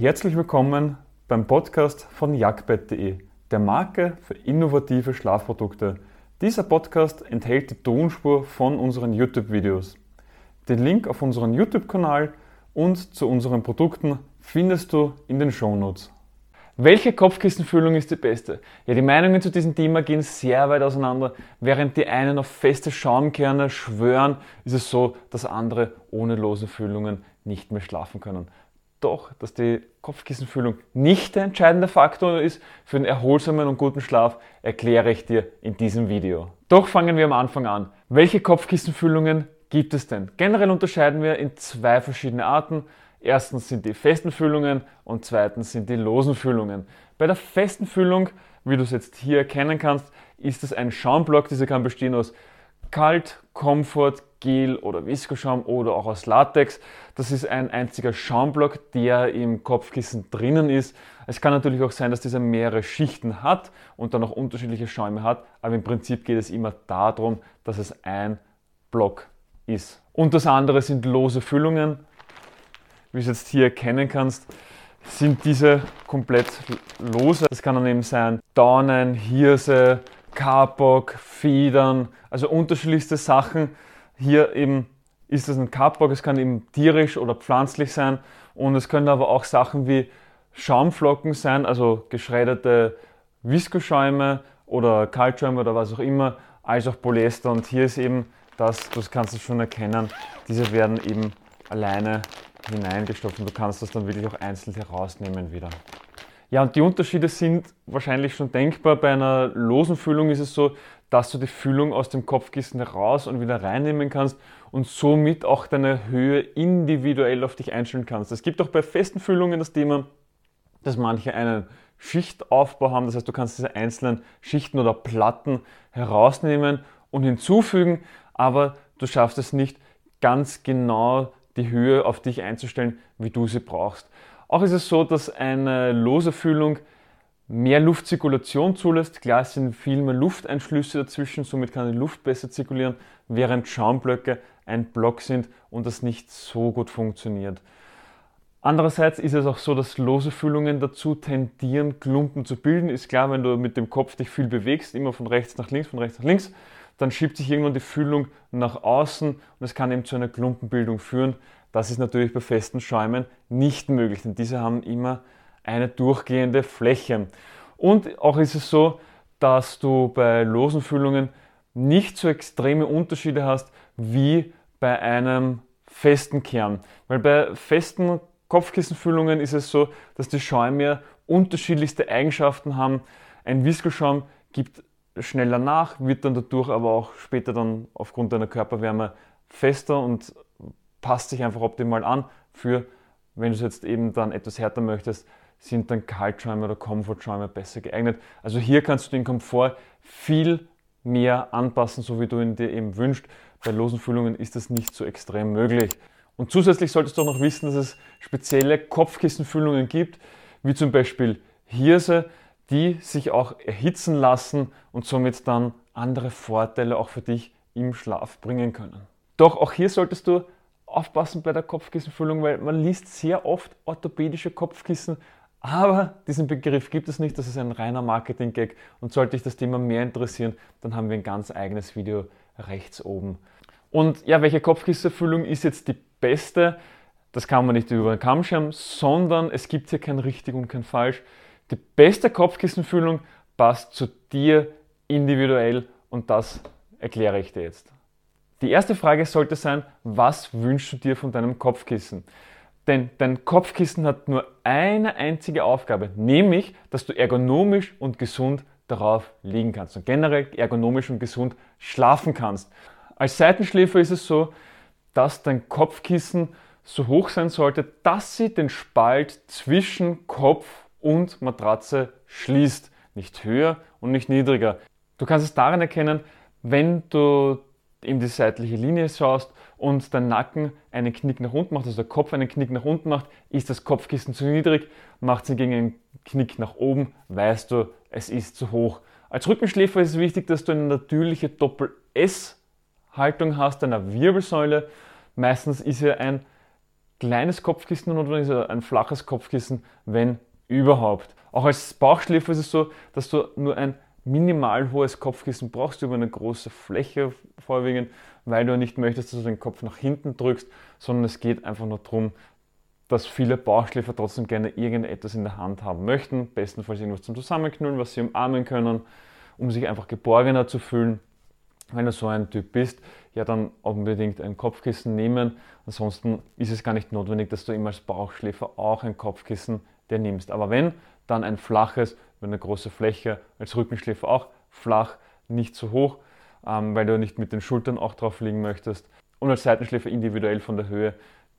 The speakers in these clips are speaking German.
Herzlich willkommen beim Podcast von jagdbett.de, der Marke für innovative Schlafprodukte. Dieser Podcast enthält die Tonspur von unseren YouTube-Videos. Den Link auf unseren YouTube-Kanal und zu unseren Produkten findest du in den Shownotes. Welche Kopfkissenfüllung ist die beste? Ja, die Meinungen zu diesem Thema gehen sehr weit auseinander. Während die einen auf feste Schaumkerne schwören, ist es so, dass andere ohne lose Füllungen nicht mehr schlafen können. Doch, dass die Kopfkissenfüllung nicht der entscheidende Faktor ist für einen erholsamen und guten Schlaf, erkläre ich dir in diesem Video. Doch fangen wir am Anfang an. Welche Kopfkissenfüllungen gibt es denn? Generell unterscheiden wir in zwei verschiedene Arten. Erstens sind die festen Füllungen und zweitens sind die losen Füllungen. Bei der festen Füllung, wie du es jetzt hier erkennen kannst, ist es ein Schaumblock. Dieser kann bestehen aus Kalt, Comfort, Gel oder Viskoschaum oder auch aus Latex. Das ist ein einziger Schaumblock, der im Kopfkissen drinnen ist. Es kann natürlich auch sein, dass dieser mehrere Schichten hat und dann auch unterschiedliche Schäume hat, aber im Prinzip geht es immer darum, dass es ein Block ist. Und das andere sind lose Füllungen wie du es jetzt hier erkennen kannst, sind diese komplett lose. Das kann dann eben sein Dornen, Hirse, Kapok, Federn, also unterschiedlichste Sachen. Hier eben ist es ein Kapok, es kann eben tierisch oder pflanzlich sein und es können aber auch Sachen wie Schaumflocken sein, also geschredderte Viskoschäume oder Kaltschäume oder was auch immer, als auch Polyester und hier ist eben das, das kannst du schon erkennen, diese werden eben alleine hineingestopft und du kannst das dann wirklich auch einzeln herausnehmen wieder. Ja, und die Unterschiede sind wahrscheinlich schon denkbar. Bei einer losen Füllung ist es so, dass du die Füllung aus dem Kopfkissen heraus und wieder reinnehmen kannst und somit auch deine Höhe individuell auf dich einstellen kannst. Es gibt auch bei festen Füllungen das Thema, dass manche einen Schichtaufbau haben. Das heißt, du kannst diese einzelnen Schichten oder Platten herausnehmen und hinzufügen, aber du schaffst es nicht ganz genau die Höhe auf dich einzustellen, wie du sie brauchst. Auch ist es so, dass eine lose Füllung mehr Luftzirkulation zulässt. Klar, es sind viel mehr Lufteinschlüsse dazwischen, somit kann die Luft besser zirkulieren, während Schaumblöcke ein Block sind und das nicht so gut funktioniert. Andererseits ist es auch so, dass lose Füllungen dazu tendieren, Klumpen zu bilden. Ist klar, wenn du mit dem Kopf dich viel bewegst, immer von rechts nach links, von rechts nach links, dann schiebt sich irgendwann die Füllung nach außen und es kann eben zu einer Klumpenbildung führen. Das ist natürlich bei festen Schäumen nicht möglich, denn diese haben immer eine durchgehende Fläche. Und auch ist es so, dass du bei losen Füllungen nicht so extreme Unterschiede hast wie bei einem festen Kern. Weil bei festen Kopfkissenfüllungen ist es so, dass die Schäume unterschiedlichste Eigenschaften haben. Ein Viskoschaum gibt schneller nach, wird dann dadurch aber auch später dann aufgrund deiner Körperwärme fester und passt sich einfach optimal an. Für, wenn du es jetzt eben dann etwas härter möchtest, sind dann Kaltschäume oder Komfortschäume besser geeignet. Also hier kannst du den Komfort viel mehr anpassen, so wie du ihn dir eben wünschst. Bei losen Füllungen ist das nicht so extrem möglich. Und zusätzlich solltest du auch noch wissen, dass es spezielle Kopfkissenfüllungen gibt, wie zum Beispiel Hirse die sich auch erhitzen lassen und somit dann andere Vorteile auch für dich im Schlaf bringen können. Doch auch hier solltest du aufpassen bei der Kopfkissenfüllung, weil man liest sehr oft orthopädische Kopfkissen, aber diesen Begriff gibt es nicht, das ist ein reiner Marketing-Gag und sollte dich das Thema mehr interessieren, dann haben wir ein ganz eigenes Video rechts oben. Und ja, welche Kopfkissenfüllung ist jetzt die beste? Das kann man nicht über den Kamm scheren, sondern es gibt hier kein richtig und kein falsch. Die beste Kopfkissenfüllung passt zu dir individuell und das erkläre ich dir jetzt. Die erste Frage sollte sein, was wünschst du dir von deinem Kopfkissen? Denn dein Kopfkissen hat nur eine einzige Aufgabe, nämlich, dass du ergonomisch und gesund darauf liegen kannst und generell ergonomisch und gesund schlafen kannst. Als Seitenschläfer ist es so, dass dein Kopfkissen so hoch sein sollte, dass sie den Spalt zwischen Kopf und Matratze schließt. Nicht höher und nicht niedriger. Du kannst es daran erkennen, wenn du in die seitliche Linie schaust und dein Nacken einen Knick nach unten macht, also der Kopf einen Knick nach unten macht, ist das Kopfkissen zu niedrig, macht es hingegen einen Knick nach oben, weißt du, es ist zu hoch. Als Rückenschläfer ist es wichtig, dass du eine natürliche Doppel-S-Haltung hast, einer Wirbelsäule. Meistens ist ja ein kleines Kopfkissen notwendig ist, ein flaches Kopfkissen, wenn überhaupt. Auch als Bauchschläfer ist es so, dass du nur ein minimal hohes Kopfkissen brauchst über eine große Fläche vorwiegend, weil du nicht möchtest, dass du den Kopf nach hinten drückst, sondern es geht einfach nur darum, dass viele Bauchschläfer trotzdem gerne irgendetwas in der Hand haben möchten, bestenfalls irgendwas zum Zusammenknüllen, was sie umarmen können, um sich einfach geborgener zu fühlen. Wenn du so ein Typ bist, ja dann unbedingt ein Kopfkissen nehmen. Ansonsten ist es gar nicht notwendig, dass du immer als Bauchschläfer auch ein Kopfkissen dir nimmst. Aber wenn, dann ein flaches, über eine große Fläche, als Rückenschläfer auch flach, nicht zu hoch, ähm, weil du nicht mit den Schultern auch drauf liegen möchtest. Und als Seitenschläfer individuell von der Höhe,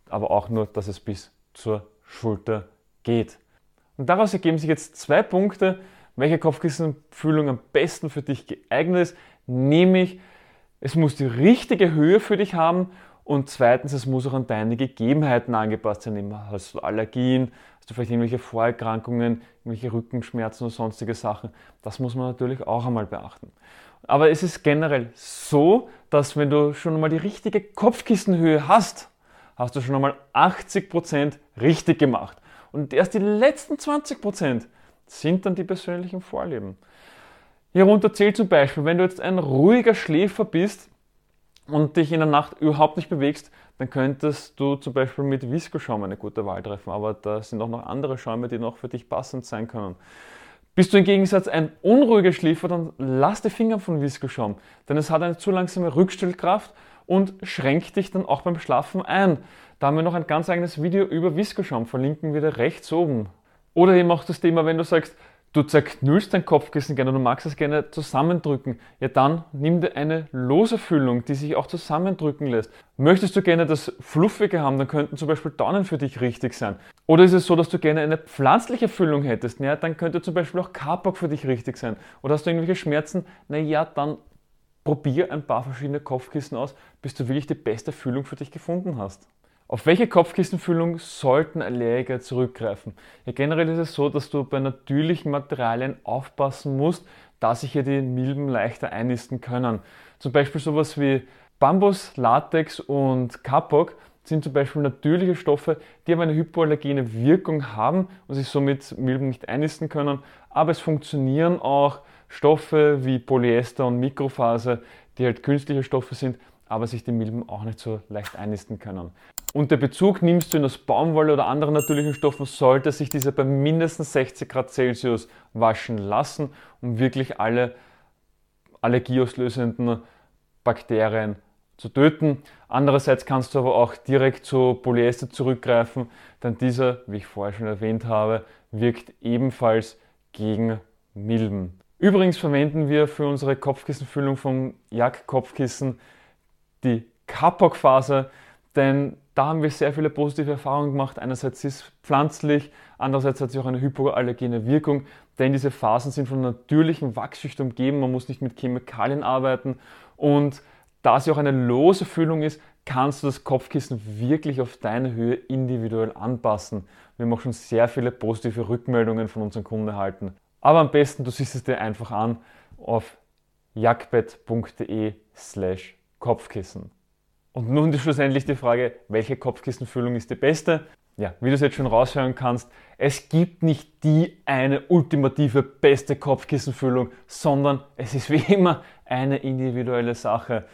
aber auch nur, dass es bis zur Schulter geht. Und daraus ergeben sich jetzt zwei Punkte, welche Kopfkissenfühlung am besten für dich geeignet ist, nämlich es muss die richtige Höhe für dich haben und zweitens, es muss auch an deine Gegebenheiten angepasst sein. Hast du Allergien, hast du vielleicht irgendwelche Vorerkrankungen, irgendwelche Rückenschmerzen oder sonstige Sachen. Das muss man natürlich auch einmal beachten. Aber es ist generell so, dass wenn du schon einmal die richtige Kopfkissenhöhe hast, hast du schon einmal 80% richtig gemacht. Und erst die letzten 20% sind dann die persönlichen Vorlieben. Hierunter zählt zum Beispiel, wenn du jetzt ein ruhiger Schläfer bist und dich in der Nacht überhaupt nicht bewegst, dann könntest du zum Beispiel mit Viscoschaum eine gute Wahl treffen. Aber da sind auch noch andere Schäume, die noch für dich passend sein können. Bist du im Gegensatz ein unruhiger Schläfer, dann lass die Finger von Viscoschaum, denn es hat eine zu langsame Rückstellkraft und schränkt dich dann auch beim Schlafen ein. Da haben wir noch ein ganz eigenes Video über Viscoschaum, verlinken wir da rechts oben. Oder eben auch das Thema, wenn du sagst, du zerknüllst dein Kopfkissen gerne, du magst es gerne zusammendrücken, ja dann nimm dir eine lose Füllung, die sich auch zusammendrücken lässt. Möchtest du gerne das Fluffige haben, dann könnten zum Beispiel Daunen für dich richtig sein. Oder ist es so, dass du gerne eine pflanzliche Füllung hättest, ja, dann könnte zum Beispiel auch Kapok für dich richtig sein. Oder hast du irgendwelche Schmerzen, naja, dann probier ein paar verschiedene Kopfkissen aus, bis du wirklich die beste Füllung für dich gefunden hast. Auf welche Kopfkissenfüllung sollten Allergiker zurückgreifen? Ja, generell ist es so, dass du bei natürlichen Materialien aufpassen musst, dass sich hier die Milben leichter einnisten können. Zum Beispiel sowas wie Bambus, Latex und Kapok sind zum Beispiel natürliche Stoffe, die aber eine hypoallergene Wirkung haben und sich somit Milben nicht einnisten können. Aber es funktionieren auch Stoffe wie Polyester und Mikrofaser, die halt künstliche Stoffe sind, aber sich die Milben auch nicht so leicht einnisten können. Und der Bezug nimmst du ihn aus Baumwolle oder anderen natürlichen Stoffen, sollte sich dieser bei mindestens 60 Grad Celsius waschen lassen, um wirklich alle allergieauslösenden Bakterien zu töten. Andererseits kannst du aber auch direkt zu Polyester zurückgreifen, denn dieser, wie ich vorher schon erwähnt habe, wirkt ebenfalls gegen Milben. Übrigens verwenden wir für unsere Kopfkissenfüllung vom Jack Kopfkissen die Kapok-Phase, denn da haben wir sehr viele positive Erfahrungen gemacht. Einerseits ist es pflanzlich, andererseits hat sie auch eine hypoallergene Wirkung, denn diese Phasen sind von natürlichem Wachsschicht umgeben, man muss nicht mit Chemikalien arbeiten und da sie auch eine lose Füllung ist, kannst du das Kopfkissen wirklich auf deine Höhe individuell anpassen. Wir haben auch schon sehr viele positive Rückmeldungen von unseren Kunden erhalten. Aber am besten, du siehst es dir einfach an auf jagdbett.de slash Kopfkissen. Und nun schlussendlich die Frage, welche Kopfkissenfüllung ist die beste? Ja, wie du es jetzt schon raushören kannst, es gibt nicht die eine ultimative beste Kopfkissenfüllung, sondern es ist wie immer eine individuelle Sache.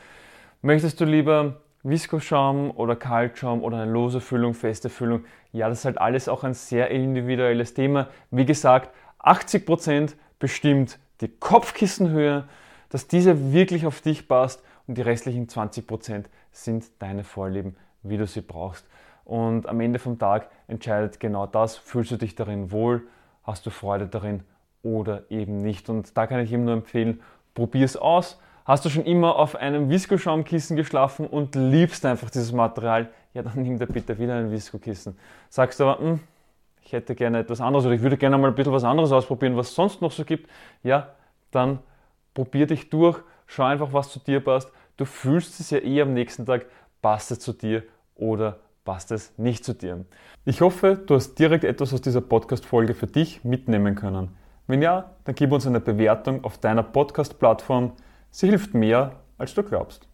Möchtest du lieber Viskoschaum oder Kaltschaum oder eine lose Füllung, feste Füllung? Ja, das ist halt alles auch ein sehr individuelles Thema. Wie gesagt, 80% bestimmt die Kopfkissenhöhe, dass diese wirklich auf dich passt und die restlichen 20% sind deine Vorlieben, wie du sie brauchst. Und am Ende vom Tag entscheidet genau das, fühlst du dich darin wohl, hast du Freude darin oder eben nicht. Und da kann ich ihm nur empfehlen, probier es aus. Hast du schon immer auf einem Viscoschaumkissen geschlafen und liebst einfach dieses Material, ja dann nimm dir bitte wieder ein Visco-Kissen. Sagst du aber, hm, ich hätte gerne etwas anderes oder ich würde gerne mal ein bisschen was anderes ausprobieren, was es sonst noch so gibt, ja, dann probier dich durch, schau einfach, was zu dir passt Du fühlst es ja eh am nächsten Tag, passt es zu dir oder passt es nicht zu dir. Ich hoffe, du hast direkt etwas aus dieser Podcast-Folge für dich mitnehmen können. Wenn ja, dann gib uns eine Bewertung auf deiner Podcast-Plattform. Sie hilft mehr, als du glaubst.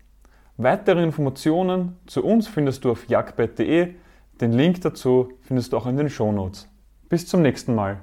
Weitere Informationen zu uns findest du auf jagdbett.de. Den Link dazu findest du auch in den Shownotes. Bis zum nächsten Mal.